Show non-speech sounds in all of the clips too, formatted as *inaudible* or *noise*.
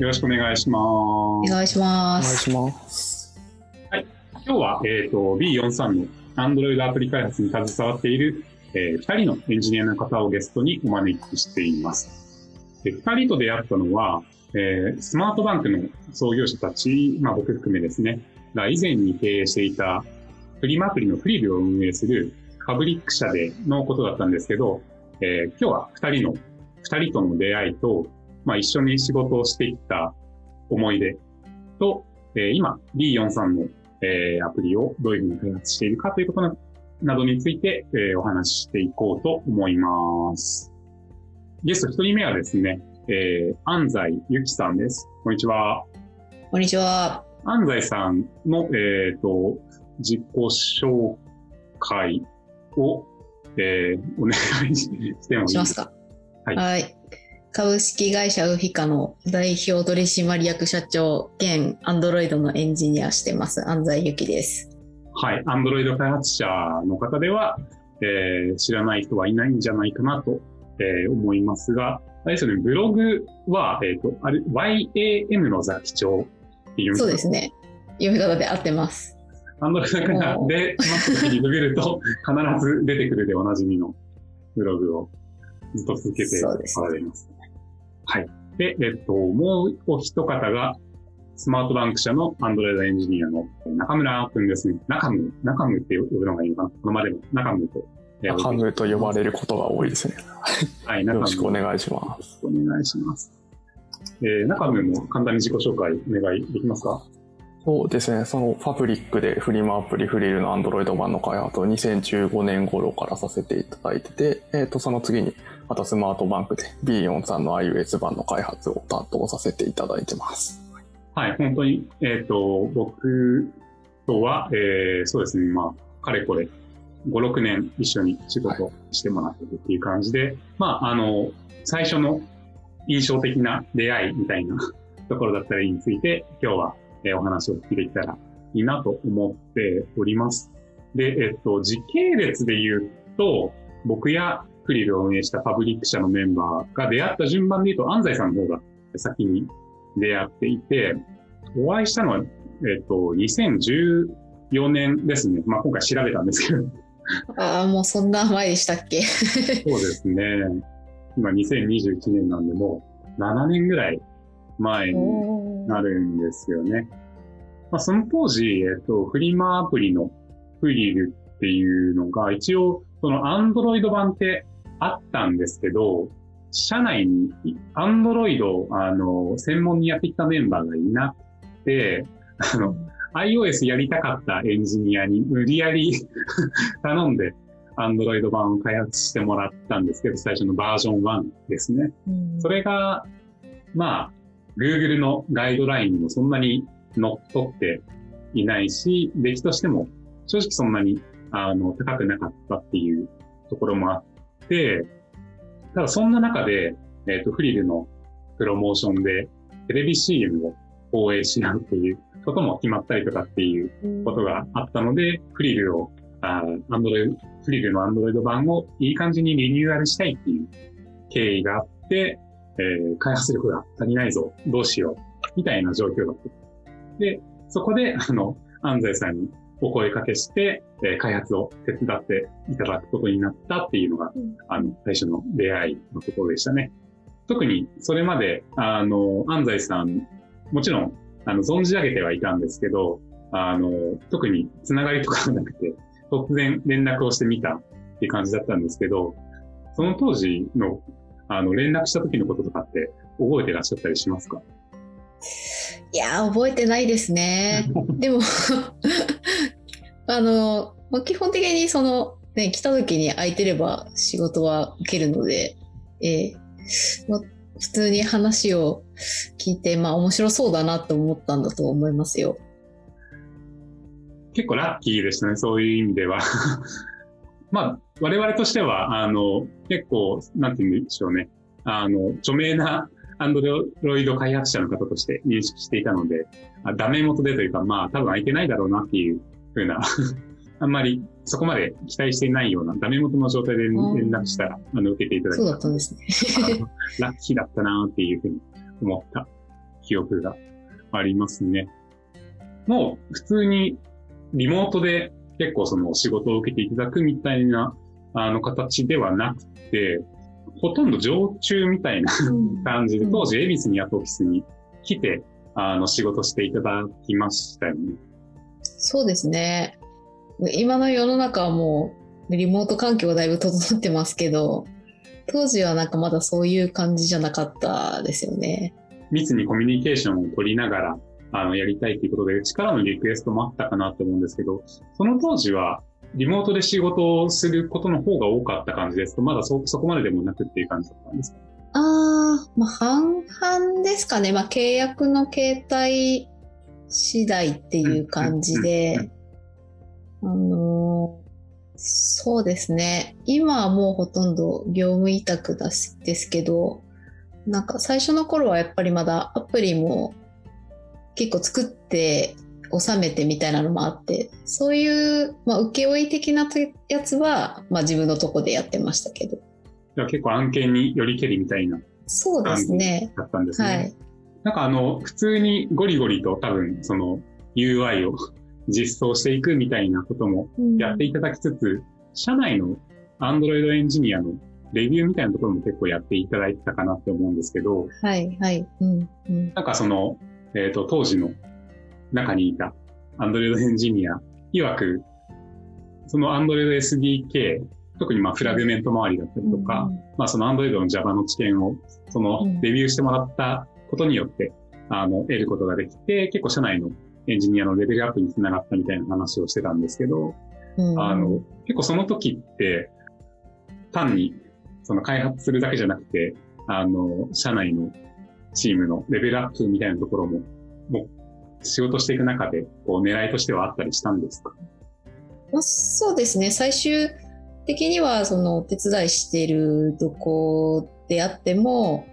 よろしくお願いします。お願いします。お願いします。はい。今日は、えっ、ー、と、B43 の Android アプリ開発に携わっている、えー、2人のエンジニアの方をゲストにお招きしています。で2人と出会ったのは、えー、スマートバンクの創業者たち、まあ僕含めですね、が以前に経営していたフリマアプリのフリルを運営するパブリック社でのことだったんですけど、えー、今日は2人の、2人との出会いと、まあ、一緒に仕事をしていった思い出と、えー、今 B43 の、えー、アプリをどういうふうに開発しているかということなどについて、えー、お話ししていこうと思います。ゲスト一人目はですね、えー、安西ゆきさんです。こんにちは。こんにちは。安西さんの、えっ、ー、と、自己紹介を、えー、お願いしてもいいですか？しますか？はい。はい株式会社ウフィカの代表取締役社長兼アンドロイドのエンジニアしてます安西由紀です。はい、アンドロイド開発者の方では、えー、知らない人はいないんじゃないかなと、えー、思いますが、あれですよね、ブログは、えっ、ー、と、あれ、YAM のザ記帳っていうそうですね。読み方で合ってます。アンドロイドからで、マップにググると必ず出てくるでおなじみのブログをずっと続けておられます。はい。で、えっと、もうお一方が、スマートバンク社のアンドロイドエンジニアの中村くんですね。中村、中村って呼ぶのがいいのかなこのまでも中村と。中村と呼ばれることが多いですね。はい、よろしくお願いします。お願いします。えー、中村も簡単に自己紹介お願いできますか？そうですね。そのファブリックでフリマアプリフリールのアンドロイド版の開発を2015年頃からさせていただいてて、えっ、ー、と、その次にまたスマートバンクで B43 の iOS 版の開発を担当させていただいてます。はい、本当に、えっ、ー、と、僕とは、えー、そうですね、まあ、かれこれ、5、6年一緒に仕事してもらってるっていう感じで、はい、まあ、あの、最初の印象的な出会いみたいな *laughs* ところだったりについて、今日は、えー、お話を聞きできたらいいなと思っております。で、えっと、時系列で言うと、僕やクリルを運営したパブリック社のメンバーが出会った順番で言うと、安西さんの方が先に出会っていて、お会いしたのは、えっ、と、2014年ですね。まあ、今回調べたんですけど。ああ、もうそんな前でしたっけ？*laughs* そうですね。今2021年なんで、もう7年ぐらい前になるんですよね。まあ、その当時、えっ、と、フリマアプリのフリルっていうのが、一応、そのアンドロイド版ってあったんですけど、社内にアンドロイド、あの、専門にやってきたメンバーがいなくて、あの、iOS やりたかったエンジニアに無理やり *laughs* 頼んで、アンドロイド版を開発してもらったんですけど、最初のバージョン1ですね。うん、それが、まあ、Google のガイドラインにもそんなに乗っ取っていないし、出来としても正直そんなに、あの、高くなかったっていうところもあっ、でただそんな中で、えっ、ー、と、フリルのプロモーションでテレビ CM を放映し合うっていうことも決まったりとかっていうことがあったので、フリルを、あアンドロイド、フリルのアンドロイド版をいい感じにリニューアルしたいっていう経緯があって、えー、開発力が足りないぞ、どうしよう、みたいな状況だった。で、そこで、あの、安西さんにお声かけして、えー、開発を手伝っていただくことになったっていうのが、うん、あの、最初の出会いのところでしたね。特にそれまで、あの、安西さん、もちろん、あの、存じ上げてはいたんですけど、あの、特につながりとかがなくて、突然連絡をしてみたっていう感じだったんですけど、その当時の、あの、連絡した時のこととかって覚えてらっしゃったりしますか？いや覚えてないですね。でもあの、まあ、基本的にその、ね、来た時に空いてれば仕事は受けるので、えーまあ、普通に話を聞いて、まあ面白そうだなと思ったんだと思いますよ。結構ラッキーでしたね、そういう意味では。*laughs* まあ、我々としては、あの、結構、なんて言うんでしょうね。あの、著名なアンドロイド開発者の方として認識していたので、あダメ元でというか、まあ、多分空いてないだろうなっていうふうな *laughs* あんまりそこまで期待していないようなダメ元の状態で連絡したら、あの、受けていただいた。そうだったんですね。ラッキーだったなっていうふうに思った記憶がありますね。もう普通にリモートで結構その仕事を受けていただくみたいなあの形ではなくて、ほとんど常駐みたいな感じで、当時恵比寿にあったオフィスに来て、あの仕事していただきましたよね。そうですね。今の世の中はもうリモート環境がだいぶ整ってますけど、当時はなんかまだそういう感じじゃなかったですよね。密にコミュニケーションを取りながら、あの、やりたいということで、力のリクエストもあったかなと思うんですけど、その当時は、リモートで仕事をすることの方が多かった感じですと、まだそ、そこまででもなくっていう感じだったんですか？ああ、まあ、半々ですかね。まあ、契約の形態次第っていう感じで、あのーそうですね。今はもうほとんど業務委託ですですけど、なんか最初の頃はやっぱりまだアプリも結構作って収めてみたいなのもあって、そういう、まあ、請負的なやつは、まあ自分のとこでやってましたけど。じゃあ結構案件によりけりみたいなそうですね。だったんですね。はい。なんかあの、普通にゴリゴリと多分その UI を *laughs* 実装していくみたいなこともうんやっていただきつつ、社内の Android エンジニアのレビューみたいなところも結構やっていただいてたかなって思うんですけど、はい、はい。うん、うん。なんかその、えっ、と、当時の中にいた Android エンジニア、曰く、その Android SDK、特にまあフラグメント周りだったりとか、まあその Android の Java の知見を、そのうんレビューしてもらったことによって、あの、得ることができて、結構社内のエンジニアのレベルアップにつながったみたいな話をしてたんですけど、うん、あの、結構その時って、単に、その開発するだけじゃなくて、あの、社内のチームのレベルアップみたいなところも、もう、仕事していく中で、こう、狙いとしてはあったりしたんですか？まあ、そうですね。最終的には、その、お手伝いしているとこであっても、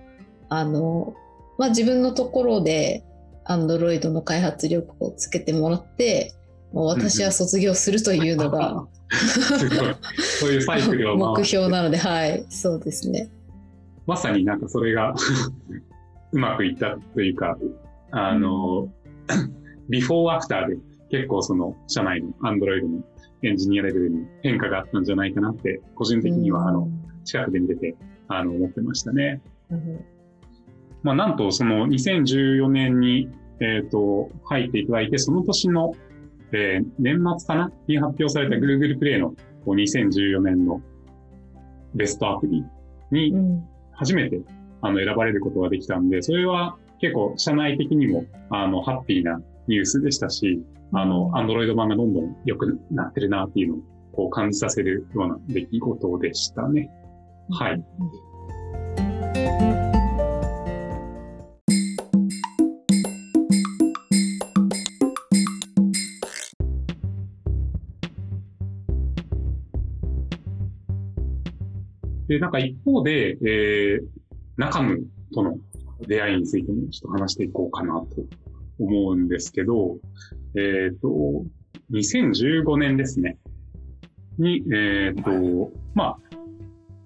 あの、まあ、自分のところで、アンドロイドの開発力をつけてもらって、もう私は卒業するというのがすごい。そういうサイクルを回目標なので、はい、そうですね。まさになんかそれがうまくいったというか、あの、ビフォーアフターで結構その社内のアンドロイドのエンジニアレベルに変化があったんじゃないかなって、個人的にはあの、近くで見てて、あの、思ってましたね。うんまあ、なんとその2014年に、えっ、と、入っていただいて、その年の、えー年末かな？に発表された Google プレイのこう2014年のベストアプリにうん。初めてあの選ばれることができたんで、それは結構社内的にもあのハッピーなニュースでしたし、あの、アンドロイド版がどんどん良くなってるなっていうのをこう感じさせるような出来事でしたね。はい。で、なんか一方で、えー、中ムとの出会いについてもちょっと話していこうかなと思うんですけど、えっ、と、2015年ですね。に、えっ、と、まあ、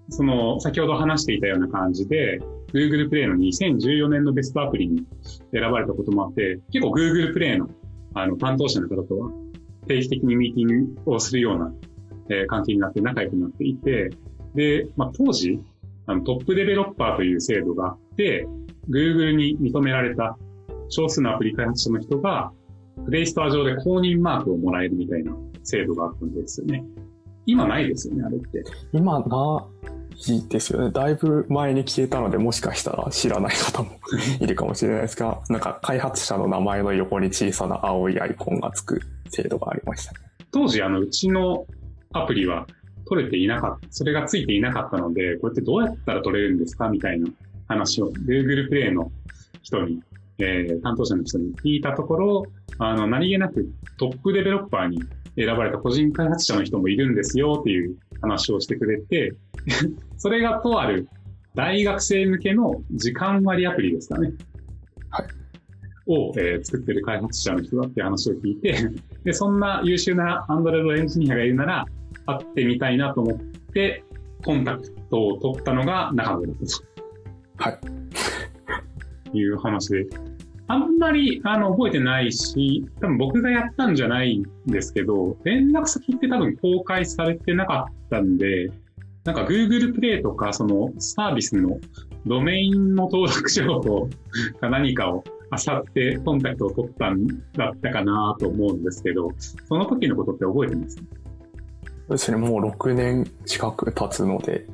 その、先ほど話していたような感じで、Google プレイの2014年のベストアプリに選ばれたこともあって、結構 Google プレイのあの担当者の方とは定期的にミーティングをするような、えー関係になって仲良くなっていて、で、まあ、当時、あのトップデベロッパーという制度があって、Google に認められた少数のアプリ開発者の人が、プレイストア上で公認マークをもらえるみたいな制度があったんですよね。今ないですよね、あれって。今ないですよね。だいぶ前に消えたので、もしかしたら知らない方も *laughs* いるかもしれないですが、なんか開発者の名前の横に小さな青いアイコンがつく制度がありましたね。当時、あの、うちのアプリは取れていなかった、それがついていなかったので、これってどうやったら取れるんですかみたいな話を Google プレイの人に、えー担当者の人に聞いたところ、あの、何気なくトップデベロッパーに選ばれた個人開発者の人もいるんですよっていう話をしてくれて、*laughs* それがとある大学生向けの時間割アプリですかね。はい。を、えー作ってる開発者の人だって話を聞いて、で、そんな優秀なアンドロイドエンジニアがいるなら、会ってみたいなと思って、コンタクトを取ったのが中野だったはい。という話で。あんまりあの覚えてないし、多分僕がやったんじゃないんですけど、連絡先って多分公開されてなかったんで、なんか Google プレイとかそのサービスのドメインの登録情報か何かを漁ってコンタクトを取ったんだったかなと思うんですけど、その時のことって覚えてます？そうですね、もう6年近く経つので、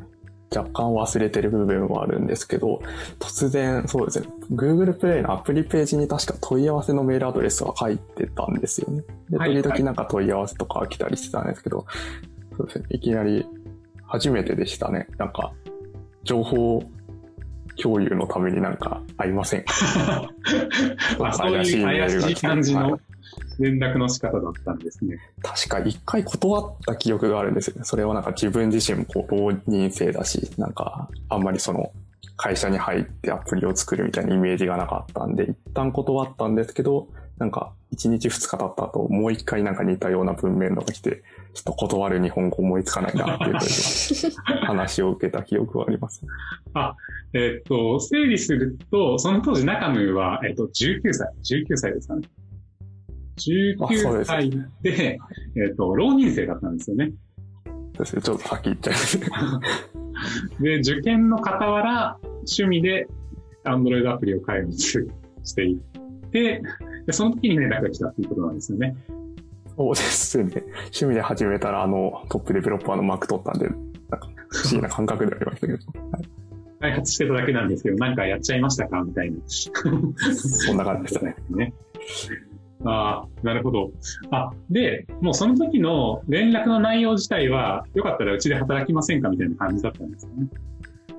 若干忘れてる部分はあるんですけど、突然、そうですね、Google プレイのアプリページに確か問い合わせのメールアドレスが入ってたんですよね。で、はい。時々なんか問い合わせとか来たりしてたんですけど、そうですね、いきなり初めてでしたね。なんか、情報共有のためになんか会いません。*laughs* か怪しいメールが来てしい感じはいの連絡の仕方だったんですね。確か一回断った記憶があるんですよね。それはなんか自分自身もこう浪人生だし、なんかあんまりその会社に入ってアプリを作るみたいなイメージがなかったんで、一旦断ったんですけど、なんか1日2日経った後、もう一回なんか似たような文面のが来て、ちょっと断る日本語思いつかないなっていう話を受けた記憶はあります。えっと、整理すると、その当時中野は、えっと、19歳、19歳ですかね。あそうで19す歳で、えっと、浪人生だったんですよね。ちょっと先言っちゃいます。*laughs* で、受験の傍ら、趣味で Android アプリを開発していって、でその時に連絡が来たっていうことなんですよね。そうですね。趣味で始めたら、あの、トップデベロッパーのマーク取ったんで、なんか不思議な感覚ではありましたけど、はい開発してただけなんですけど、なんかやっちゃいましたか？みたいな。そんな感じでしたね。*laughs* ね。ああ、なるほど。あ、で、もうその時の連絡の内容自体は、よかったらうちで働きませんかみたいな感じだったんですよね。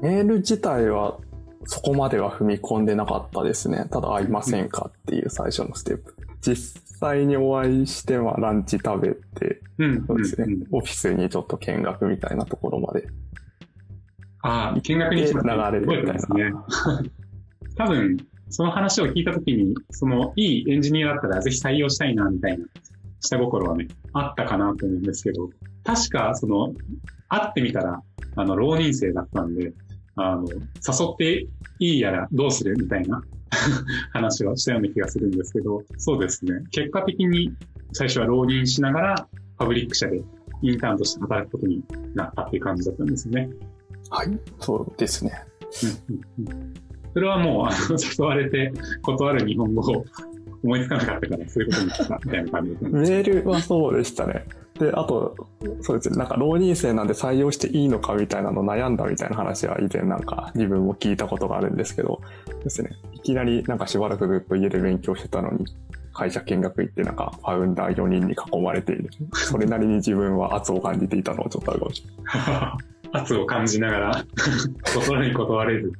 メール自体はそこまでは踏み込んでなかったですね。ただ会いませんかっていう最初のステップ。実際にお会いして、まあランチ食べて、うん。そうですね、んんオフィスにちょっと見学みたいなところまで。ああ、見学に来たで流れるみたいなね。*laughs* 多分、その話を聞いたときに、その、いいエンジニアだったらぜひ採用したいな、みたいな、下心はね、あったかなと思うんですけど、確か、その、会ってみたら、あの、浪人生だったんで、あの、誘っていいやらどうするみたいな *laughs* 話をしたような気がするんですけど、そうですね。結果的に最初は浪人しながら、パブリック社でインターンとして働くことになったっていう感じだったんですね。はい。そうですね。うんうんうんそれはもう、あの、誘われて断る日本語を思いつかなかったから、そういうことにしたみたいな感じです *laughs* メールはそうでしたね。で、あと、そうですね。なんか浪人生なんで採用していいのかみたいなの悩んだみたいな話は以前なんか自分も聞いたことがあるんですけど、ですね。いきなりなんかしばらくずっと家で勉強してたのに、会社見学行ってなんかファウンダー4人に囲まれている。それなりに自分は圧を感じていたのはちょっとあるかもしれない。*laughs* *laughs* 圧を感じながら、断り断れず、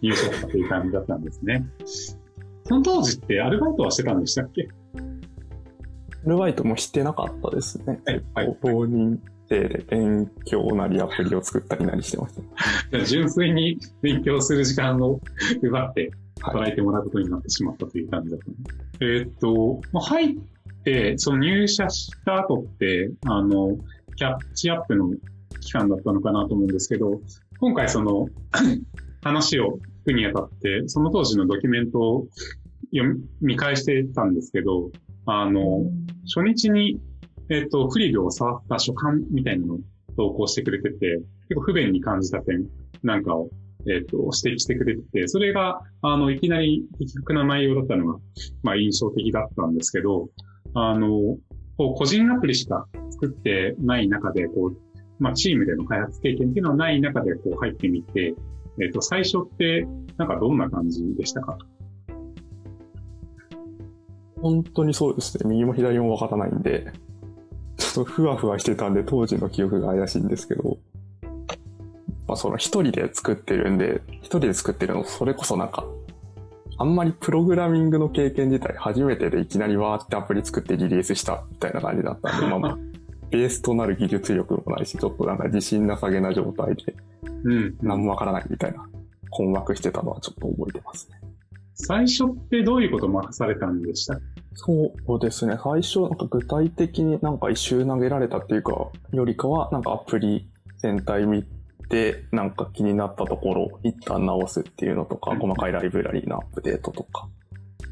入社したという感じだったんですね。その当時ってアルバイトはしてたんでしたっけ？アルバイトもしてなかったですね。はいはい浪人生で勉強なりアプリを作ったりなりしてました。*laughs* 純粋に勉強する時間を *laughs* 奪って働いてもらうことになってしまったという感じだったんです。えーっと、まあ入って、その入社した後って、あの、キャッチアップの期間だったのかなと思うんですけど、今回その *laughs* 話を聞くにあたって、その当時のドキュメントを読み見返してたんですけど、あの、初日に、えっ、と、フリルを触った書簡みたいなのを投稿してくれてて、結構不便に感じた点なんかを、えっ、と、指摘してくれてて、それが、あの、いきなり的確な内容だったのが、まあ、印象的だったんですけど、あの、こう、個人アプリしか作ってない中で、こう、まあ、チームでの開発経験っていうのはない中で、こう、入ってみて、えっ、と、最初って、なんかどんな感じでしたか？本当にそうですね。右も左もわからないんで、ちょっとふわふわしてたんで、当時の記憶が怪しいんですけど、まあその一人で作ってるんで、一人で作ってるの、それこそなんか、あんまりプログラミングの経験自体初めてでいきなりわーってアプリ作ってリリースしたみたいな感じだったんで、まあまあ、ベースとなる技術力もないし、ちょっとなんか自信なさげな状態で、うん。何もわからないみたいな、困惑してたのはちょっと覚えてますね。最初ってどういうことを任されたんでした？そうですね。最初、なんか具体的になんか一周投げられたっていうか、よりかは、なんかアプリ全体見て、なんか気になったところを一旦直すっていうのとか、細かいライブラリーのアップデートとか、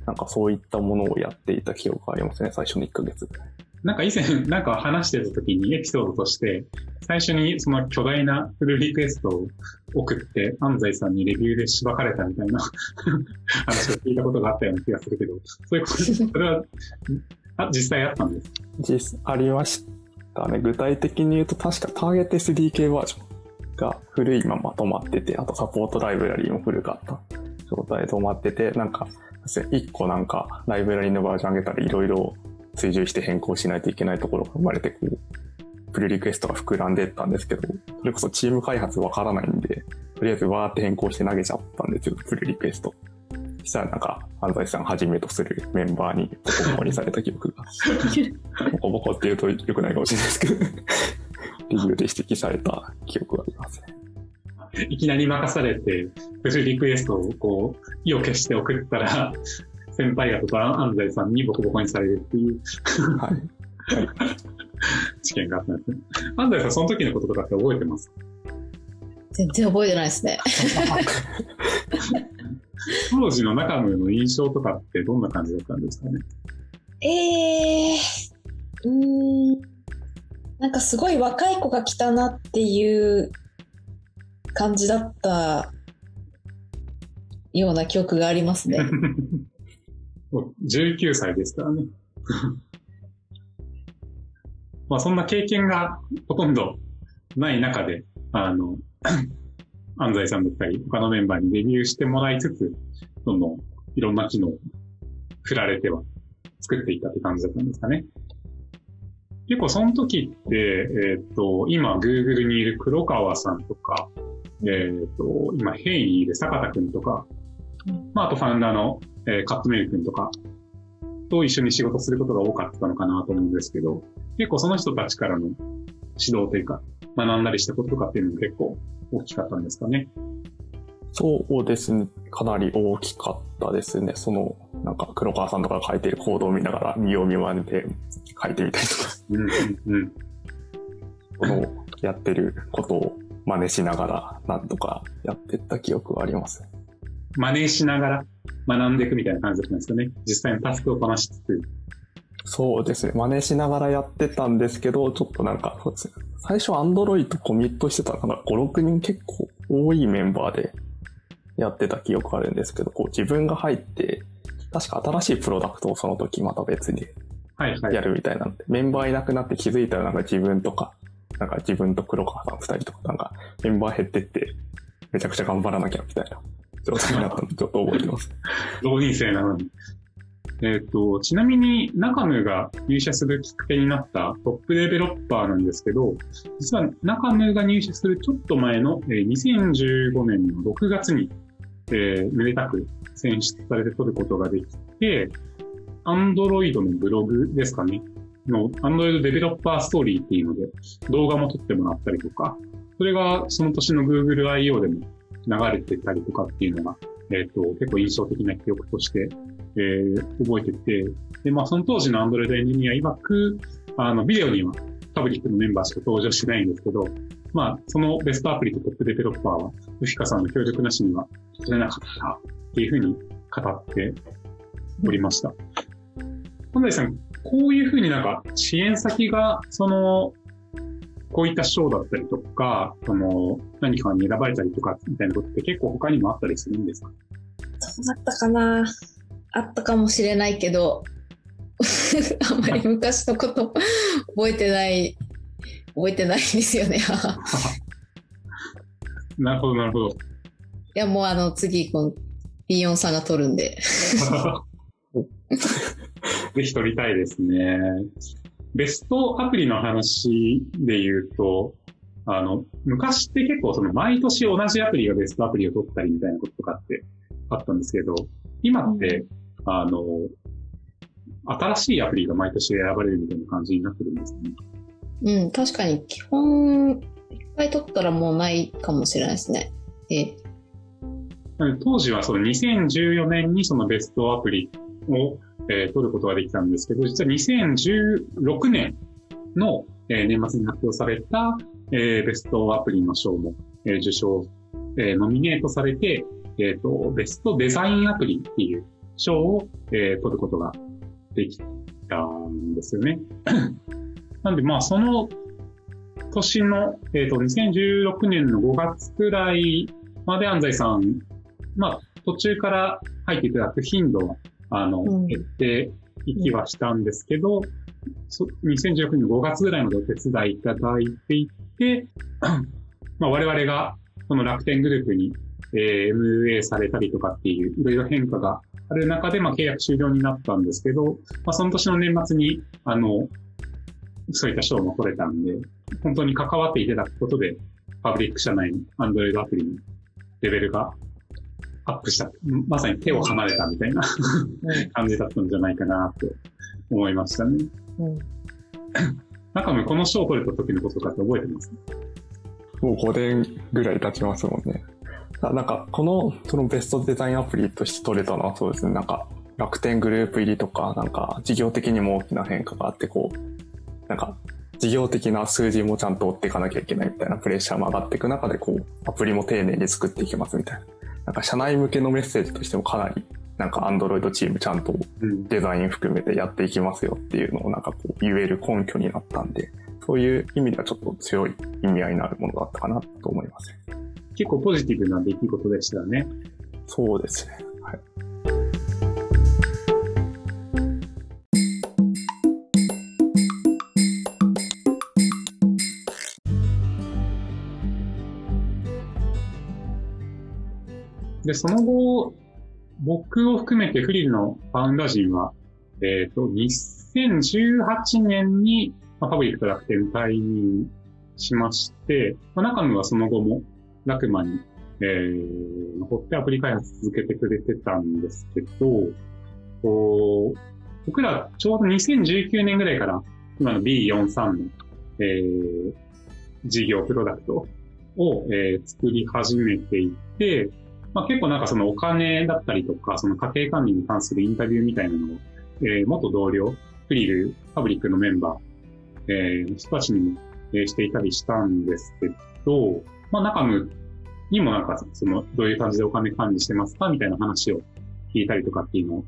なんかそういったものをやっていた記憶がありますね、最初の1ヶ月ぐらい。なんか以前、なんか話してた時にエピソードとして、最初にその巨大なフルリクエストを送って、安西さんにレビューでしばかれたみたいな *laughs* 話を聞いたことがあったような気がするけど、そういうこと。それは、あ、実際あったんです。実ありましたね。具体的に言うと、確かターゲット SDK バージョンが古いまま止まってて、あとサポートライブラリーも古かった状態で止まってて、なんか、一個なんかライブラリーのバージョン上げたらいろいろ追従して変更しないといけないところが生まれて、こう、プルリクエストが膨らんでいったんですけど、それこそチーム開発わからないんで、とりあえずわーって変更して投げちゃったんですよ、プルリクエスト。そしたらなんか、安西さんはじめとするメンバーにボコボコにされた記憶が。ボコボコって言うと良くないかもしれないですけど、レビューで指摘された記憶がありますね。いきなり任されて、フルリクエストをこう、意を消して送ったら、先輩方と安西さんにボコボコにされるっていうはい。事件があったんですね。安西さん、その時のこととかって覚えてます？全然覚えてないですね。*laughs* 当時の中野の印象とかってどんな感じだったんですかね？ええー、うーん。なんかすごい若い子が来たなっていう感じだったような記憶がありますね。*laughs* もう19歳ですからね。*laughs* まあそんな経験がほとんどない中で、あの、*coughs* 安西さんだったり、他のメンバーにレビューしてもらいつつ、その、いろんな機能を振られては作っていったって感じだったんですかね。結構その時って、えっ、と、今 Google にいる黒川さんとか、えっ、と、今ヘイにいる坂田くんとか、まああとファウンダーの、えーカットメル君とかと一緒に仕事することが多かったのかなと思うんですけど、結構その人たちからの指導というか、学んだりしたこととかっていうのも結構大きかったんですかね。そうですね。かなり大きかったですね。その、なんか黒川さんとかが書いてるコードを見ながら見よう見まねで書いてみたりとか、うん、うん、うん。このやってることを真似しながらなんとかやってった記憶があります。真似しながら学んでいくみたいな感じだったんですかね。実際のタスクをこなしつつ。そうですね。真似しながらやってたんですけど、ちょっとなんか、そうですね最初 Android コミットしてたのかな ?5、6人結構多いメンバーでやってた記憶があるんですけど、こう自分が入って、確か新しいプロダクトをその時また別にはい、はい。やるみたいなんで、メンバーいなくなって気づいたらなんか自分とか、なんか自分と黒川さん二人とかなんかメンバー減ってって、めちゃくちゃ頑張らなきゃみたいな状態になったのちょっと覚えてます。浪人生なのに。えっ、と、ちなみに中野が入社するきっかけになったトップデベロッパーなんですけど、実は中野が入社するちょっと前の、えー2015年の6月に、えーめでたく選出されて取ることができて、Android のブログですかね。の Android デベロッパーストーリーっていうので動画も撮ってもらったりとか、それがその年の Google I.O. でも流れてたりとかっていうのが、えっ、と、結構印象的な記憶として、えー覚えてて、で、まあその当時の Android エンジニア曰く、あの、ビデオにはパブリックのメンバーしか登場しないんですけど、まあ、そのベストアプリとトップデベロッパーは、ウフィカさんの協力なしには取れなかったっていうふうに語っておりました。本来さん、こういうふうになんか支援先が、その、こういった賞だったりとか、その、何かに選ばれたりとか、みたいなことって結構他にもあったりするんですか？そうだったかなあったかもしれないけど、*laughs* あんまり昔のこと *laughs* 覚えてない、覚えてないんですよね。い *laughs* なるほど、なるほど。や、もうあの、次、この、ビヨンさんが撮るんで。ぜひ撮りたいですね。ベストアプリの話で言うと、あの、昔って結構その毎年同じアプリがベストアプリを取ったりみたいなこととかってあったんですけど、今って、あの、新しいアプリが毎年選ばれるみたいな感じになってるんですね。うん、確かに基本、一回撮ったらもうないかもしれないですね。え当時はその2014年にそのベストアプリを、えー取ることができたんですけど、実は2016年の、えー年末に発表された、えーベストアプリの賞も、えー、受賞、えー、ノミネートされて、えっ、ー、と、ベストデザインアプリっていう賞を、えー、取ることができたんですよね。*coughs* なんで、まあ、その年の、えっ、ー、と、2016年の5月くらいまで安西さん、まあ、途中から入っていただく頻度は、あの、うん、減っていきはしたんですけど、うん、2016年の5月ぐらいまでお手伝いいただいていて、*clears throat* まあ、我々がこの楽天グループに、えー、MA されたりとかっていう、いろいろ変化がある中で、まあ、契約終了になったんですけど、まあ、その年の年末に、あの、そういった賞も取れたんで、本当に関わっていただくことで、パブリック社内の Android アプリのレベルがアップした、まさに手を離れたみたいな感じだったんじゃないかなと思いましたね。うん、中身この賞を取れた時のことかって覚えてます？もう5年ぐらい経ちますもんね。なんか、この、そのベストデザインアプリとして取れたのはそうですね。なんか、楽天グループ入りとか、なんか、事業的にも大きな変化があって、こう、なんか、事業的な数字もちゃんと追っていかなきゃいけないみたいなプレッシャーも上がっていく中で、こう、アプリも丁寧に作っていきますみたいな。なんか、社内向けのメッセージとしてもかなり、なんか、アンドロイドチームちゃんとデザイン含めてやっていきますよっていうのをなんかこう、言える根拠になったんで、そういう意味ではちょっと強い意味合いのあるものだったかなと思います。結構ポジティブな出来事でしたね。そうですね。はい。で、その後、僕を含めてフリルのファウンダー陣は、えっ、ー、と、2018年に、まあ、パブリックと楽天退任しまして、まあ、中身はその後もラクマに、えー、残ってアプリ開発続けてくれてたんですけど、こう僕らちょうど2019年ぐらいから今の B43 の、えー、事業プロダクトを、えー、作り始めていて、まあ、結構なんかそのお金だったりとか、その家庭管理に関するインタビューみたいなのを、えー、元同僚、フリル、パブリックのメンバー、えー、人たちにも、えー、していたりしたんですけど、まあ、中ムにもなんか、その、どういう感じでお金管理してますかみたいな話を聞いたりとかっていうのを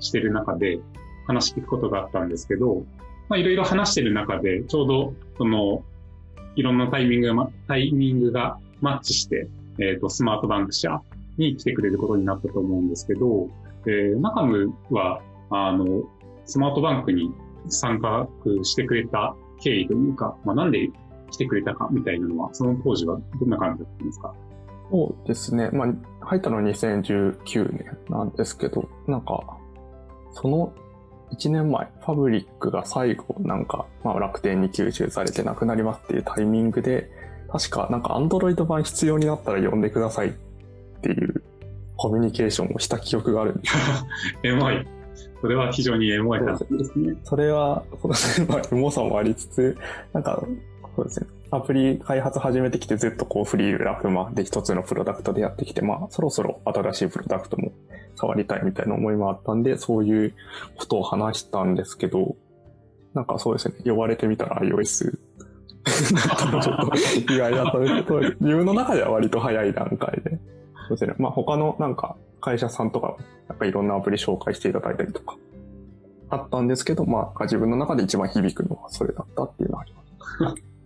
してる中で、話聞くことがあったんですけど、まあ、いろいろ話してる中で、ちょうど、その、いろんなタイミングが、タイミングがマッチして、えっ、ー、と、スマートバンク社に来てくれることになったと思うんですけど、えー、中ムは、あの、スマートバンクに参加してくれた経緯というか、まあ、なんで来てくれたかみたいなのは、その当時はどんな感じだったんですか？そうですね。まあ、入ったのは2019年なんですけど、なんか、その1年前、ファブリックが最後、なんか、まあ、楽天に吸収されてなくなりますっていうタイミングで、確か、なんか、アンドロイド版必要になったら呼んでくださいっていうコミュニケーションをした記憶があるんです。*laughs* エモい。それは非常にエモいですね。それは、そうですね。まあ、エモさもありつつ、なんか、そうですね。アプリ開発始めてきてずっとこうフリーラフマで一つのプロダクトでやってきて、まあそろそろ新しいプロダクトも触りたいみたいな思いもあったんで、そういうことを話したんですけど、なんかそうですね、呼ばれてみたら iOS だったのちょっと意外だったんですけど、自分の中では割と早い段階で。そうですね。まあ他のなんか会社さんとか、なんかいろんなアプリ紹介していただいたりとか、あったんですけど、まあ自分の中で一番響くのはそれだったっていうのはあります。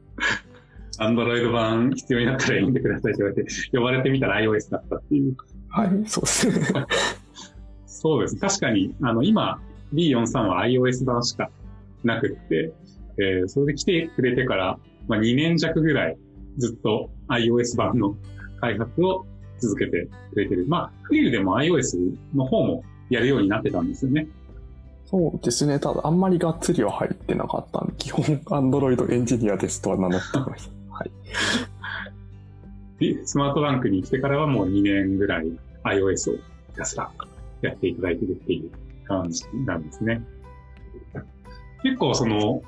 アンドロイド版必要になったら呼んでくださいって言われて、呼ばれてみたら iOS だったっていう。はい、そうですね。そうです。確かに、あの、今、B43 は iOS 版しかなくって、えー、それで来てくれてから、まあ、2年弱ぐらいずっと iOS 版の開発を続けてくれてる。まあ、フリルでも iOS の方もやるようになってたんですよね。そうですね。ただ、あんまりがっつりは入ってなかったんで、基本、Android エンジニアですとは名乗ってました。*laughs* はい。スマートバンクに来てからはもう2年ぐらい iOS をひたすらやっていただいてるっていう感じなんですね。結構その、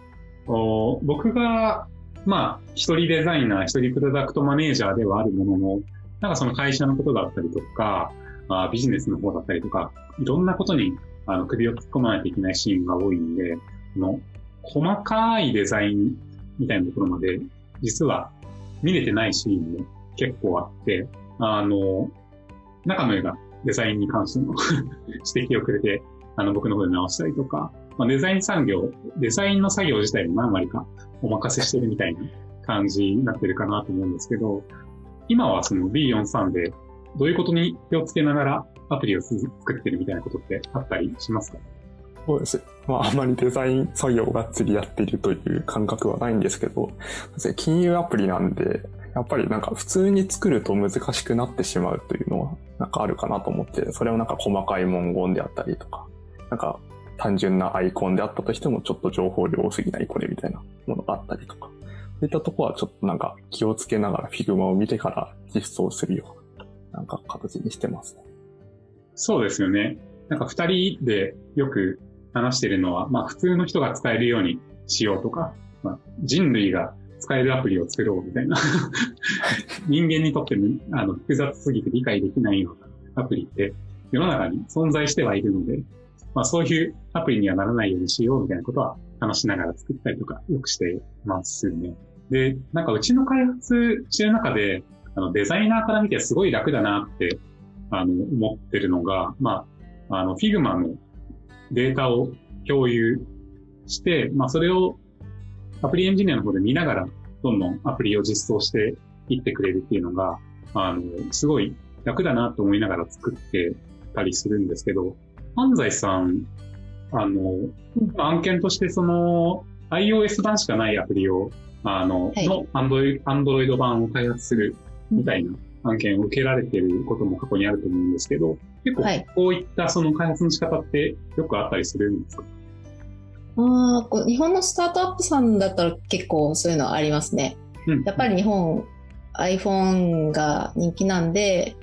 僕が、まあ、一人デザイナー、一人プロダクトマネージャーではあるものの、なんかその会社のことだったりとか、あビジネスの方だったりとか、いろんなことにあの首を突っ込まないといけないシーンが多いんで、この細かいデザインみたいなところまで実は見れてないシーンも結構あって、あの、中野がデザインに関しての *laughs* 指摘をくれて、あの、僕の方で直したりとか、まあ、デザイン産業、デザインの作業自体も何割かお任せしてるみたいな感じになってるかなと思うんですけど、今はその B43 でどういうことに気をつけながらアプリを作ってるみたいなことってあったりしますか？そうです。まあ、あまりデザイン作業がっつりやっているという感覚はないんですけど、金融アプリなんで、やっぱりなんか普通に作ると難しくなってしまうというのはなんかあるかなと思って、それをなんか細かい文言であったりとか、なんか単純なアイコンであったとしてもちょっと情報量多すぎないこれみたいなものがあったりとか、そういったところはちょっとなんか気をつけながら Figma を見てから実装するようななんか形にしてますね。そうですよね。なんか二人でよく話してるのは、まあ普通の人が使えるようにしようとか、まあ、人類が使えるアプリを作ろうみたいな。*laughs* 人間にとってもあの複雑すぎて理解できないようなアプリって世の中に存在してはいるので、まあそういうアプリにはならないようにしようみたいなことは話しながら作ったりとかよくしてますね。で、なんかうちの開発してる中で、あのデザイナーから見てすごい楽だなってあの思ってるのが、まあ、あの Figma のデータを共有して、まあそれをアプリエンジニアの方で見ながらどんどんアプリを実装していってくれるっていうのが、あの、すごい楽だなと思いながら作ってたりするんですけど、安西さん、あの、案件としてその iOS 版しかないアプリを、あの、はいの Android, Android 版を開発するみたいな案件を受けられてることも過去にあると思うんですけど、結構はいこういったその開発の仕方ってよくあったりするんですか？あーこう日本のスタートアップさんだったら結構そういうのありますね。うんやっぱり日本 iPhone が人気なんで、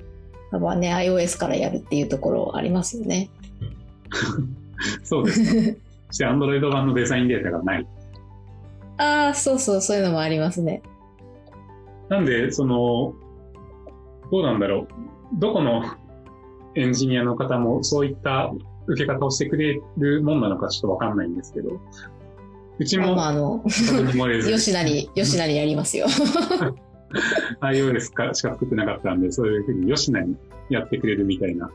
やっぱね iOS からやるっていうところありますよね。*laughs* そうですか。そして Android 版のデザインデータがない。ああ、そうそう、そういうのもありますね。なんで、その、どうなんだろう。どこの *laughs* エンジニアの方もそういった受け方をしてくれるもんなのかちょっとわかんないんですけど、うちもまあ、あの、どこにもれず、吉成、吉成やりますよ。*laughs* iOS かしか作ってなかったんで、そういうふうに吉野にやってくれるみたいな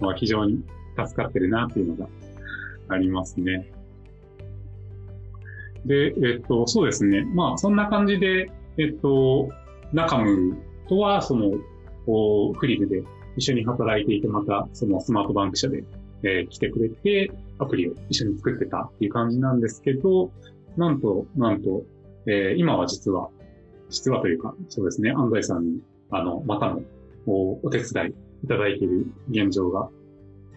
のは非常に助かってるなっていうのがありますね。で、えっと、そうですね。まあ、そんな感じで、えっと、中ムとは、その、こうフリルで一緒に働いていて、また、そのスマートバンク社で、えー来てくれて、アプリを一緒に作ってたっていう感じなんですけど、なんと、なんと、えー今は実は、実はというか、そうですね、安西さんに、あの、またのおお手伝いいただいている現状が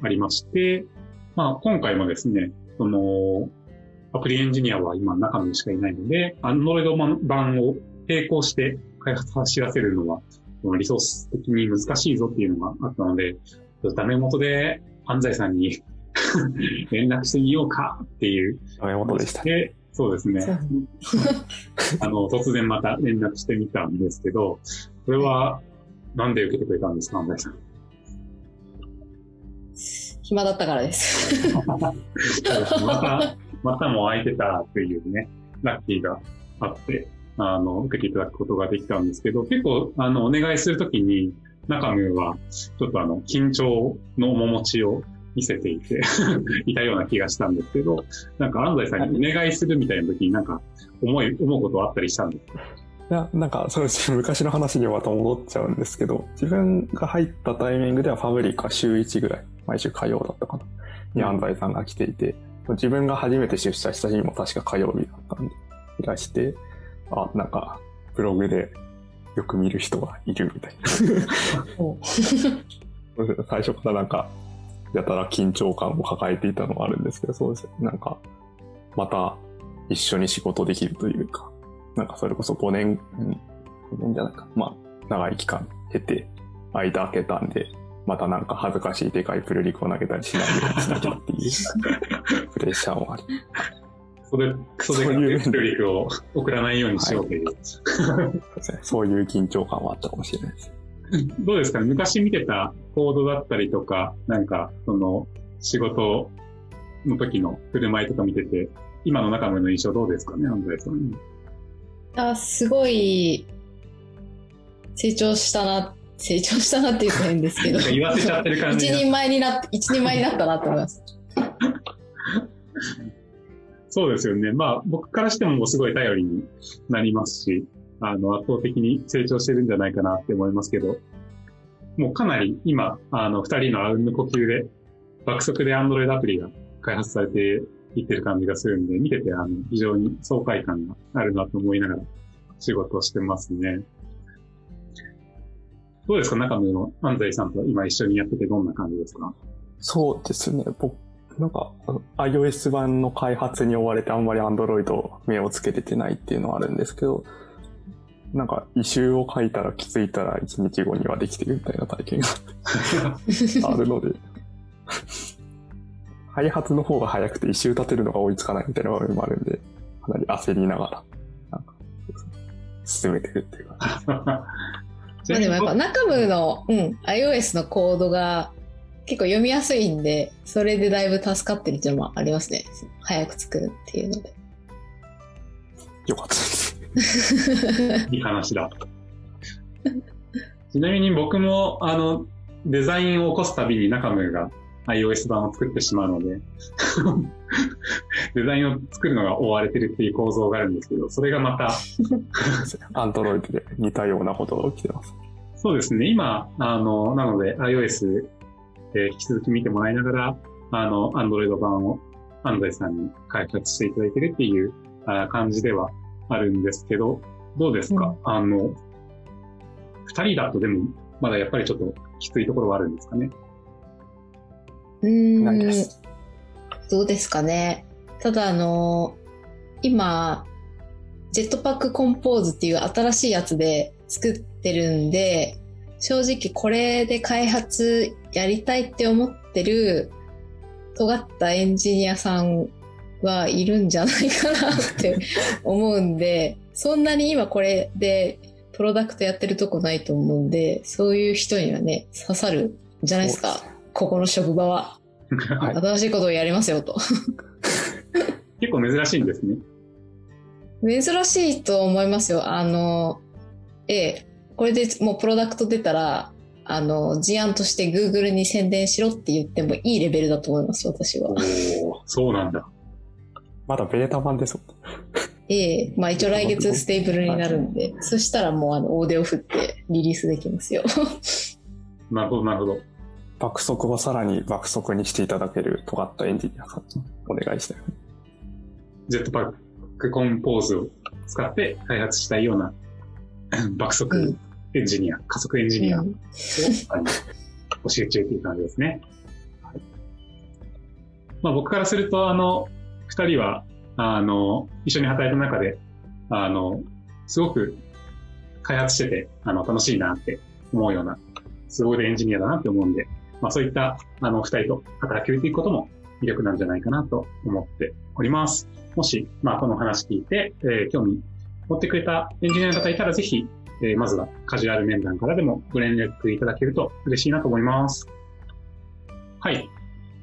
ありまして、まあ、今回もですね、その、アプリエンジニアは今中身しかいないので、Android 版を並行して開発走らせるのは、そのリソース的に難しいぞっていうのがあったので、ちょっとダメ元で安西さんに *laughs* 連絡してみようかっていう。ダメ元でしたそうですね。あの、突然また連絡してみたんですけど、それは、なんで受けてくれたんですか、安西さん？暇だったからです。*laughs* また、またも空いてたというね、ラッキーがあって、あの、受けていただくことができたんですけど、結構、あの、お願いするときに、中身は、ちょっとあの、緊張の面持ちを見せていて、*laughs* いたような気がしたんですけど、なんか安西さんにお願いするみたいなときになんか、思い、思うことはあったりしたんですか？いや、なんか、そうです、昔の話にまた戻っちゃうんですけど、自分が入ったタイミングではファブリカ週1ぐらい、毎週火曜だったかな、に安西さんが来ていて、自分が初めて出社した日も確か火曜日だったんで、いらして、あ、なんか、ブログでよく見る人がいるみたいな。*laughs* 最初からなんか、やたら緊張感を抱えていたのはあるんですけど、そうですね。なんか、また一緒に仕事できるというか、なんかそれこそ5年、うん5年じゃないか。まあ、長い期間経て、間開けたんで、またなんか恥ずかしいでかいプルリクを投げたりしないようにしなきゃっていうプレッシャーもあり。それ、それそういプリクを送らないようにしようという。そうですねそういう緊張感はあったかもしれないです。どうですか？ね昔見てたコードだったりとか、なんか、その、仕事の時の振る舞いとか見てて、今の中身の印象どうですかね、安西さん。あすごい、成長したな、成長したなって言うと変ですけど。言わせちゃってる感じ一人前になっ、一人前になったなと思います。そうですよね。まあ、僕からしてもすごい頼りになりますし、あの、圧倒的に成長してるんじゃないかなって思いますけど、もうかなり今、あの、二人のあうんの呼吸で、爆速で Android アプリが開発されていってる感じがするんで、見てて、あの、非常に爽快感があるなと思いながら仕事をしてますね。どうですか？中野の安西さんと今一緒にやっててどんな感じですか？そうですね。僕、なんか、iOS 版の開発に追われてあんまり Android 目をつけれてないっていうのはあるんですけど、なんか、異臭を書いたら気づいたら1日後にはできてるみたいな体験が *laughs* あるので、開発の方が早くて異臭立てるのが追いつかないみたいな場面もあるんで、かなり焦りながら、なんか、進めてるっていう感じ。*laughs* まあでもやっぱ中部の、うん、iOS のコードが結構読みやすいんで、それでだいぶ助かってるっていうのもありますね。早く作るっていうので。よかったです。いい話だ。ちなみに僕も、あの、デザインを起こすたびに中村が iOS 版を作ってしまうので、*laughs* デザインを作るのが追われてるっていう構造があるんですけど、それがまた、*laughs* アンドロイドで似たようなことが起きてます。そうですね、今、あの、なので iOS で引き続き見てもらいながら、あの、Android 版を安西さんに開発していただいてるっていうあ感じではあるんですけど、どうですか、うんあの、二人だとでも、まだやっぱりちょっときついところはあるんですかね？うーんないです。どうですかね。ただあの、今、ジェットパックコンポーズっていう新しいやつで作ってるんで、正直これで開発やりたいって思ってる尖ったエンジニアさんはいるんじゃないかなって *laughs* 思うんで、そんなに今これでプロダクトやってるとこないと思うんで、そういう人にはね、刺さるんじゃないですか。ここの職場は。はい新しいことをやりますよと。結構珍しいんですね。珍しいと思いますよ。あの、ええ、これでもうプロダクト出たら、あの、事案として Google に宣伝しろって言ってもいいレベルだと思います、私はお。ーそうなんだ。まだベータ版ですもん。ええ、まあ一応来月 stable になるんで、そしたらもうあの、大手を振ってリリースできますよ。*laughs* なるほど、なるほど。爆速をさらに爆速にしていただける尖ったエンジニアさんにお願いしたい。 Jetpack Compose を使って開発したいような *clears throat* 爆う速んエンジニア、加速エンジニアを、募集中っていう感じですね。はいまあ、僕からすると、あの、二人は、あの、一緒に働いた中で、あの、すごく開発してて、あの、楽しいなって思うような、すごいエンジニアだなって思うんで、まあそういった、あの、二人と働けるということも魅力なんじゃないかなと思っております。もし、まあこの話聞いて、えー興味持ってくれたエンジニアの方いたら、ぜひ、えーまずはカジュアル面談からでもご連絡いただけると嬉しいなと思います。はい。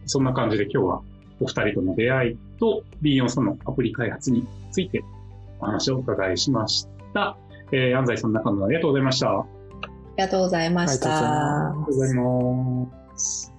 そんな感じで今日はお二人との出会いと B4 のアプリ開発についてお話をお伺いしました。えー、安西さん、中野ありがとうございました。あありがとうございましたます。りがとうございます。Peace.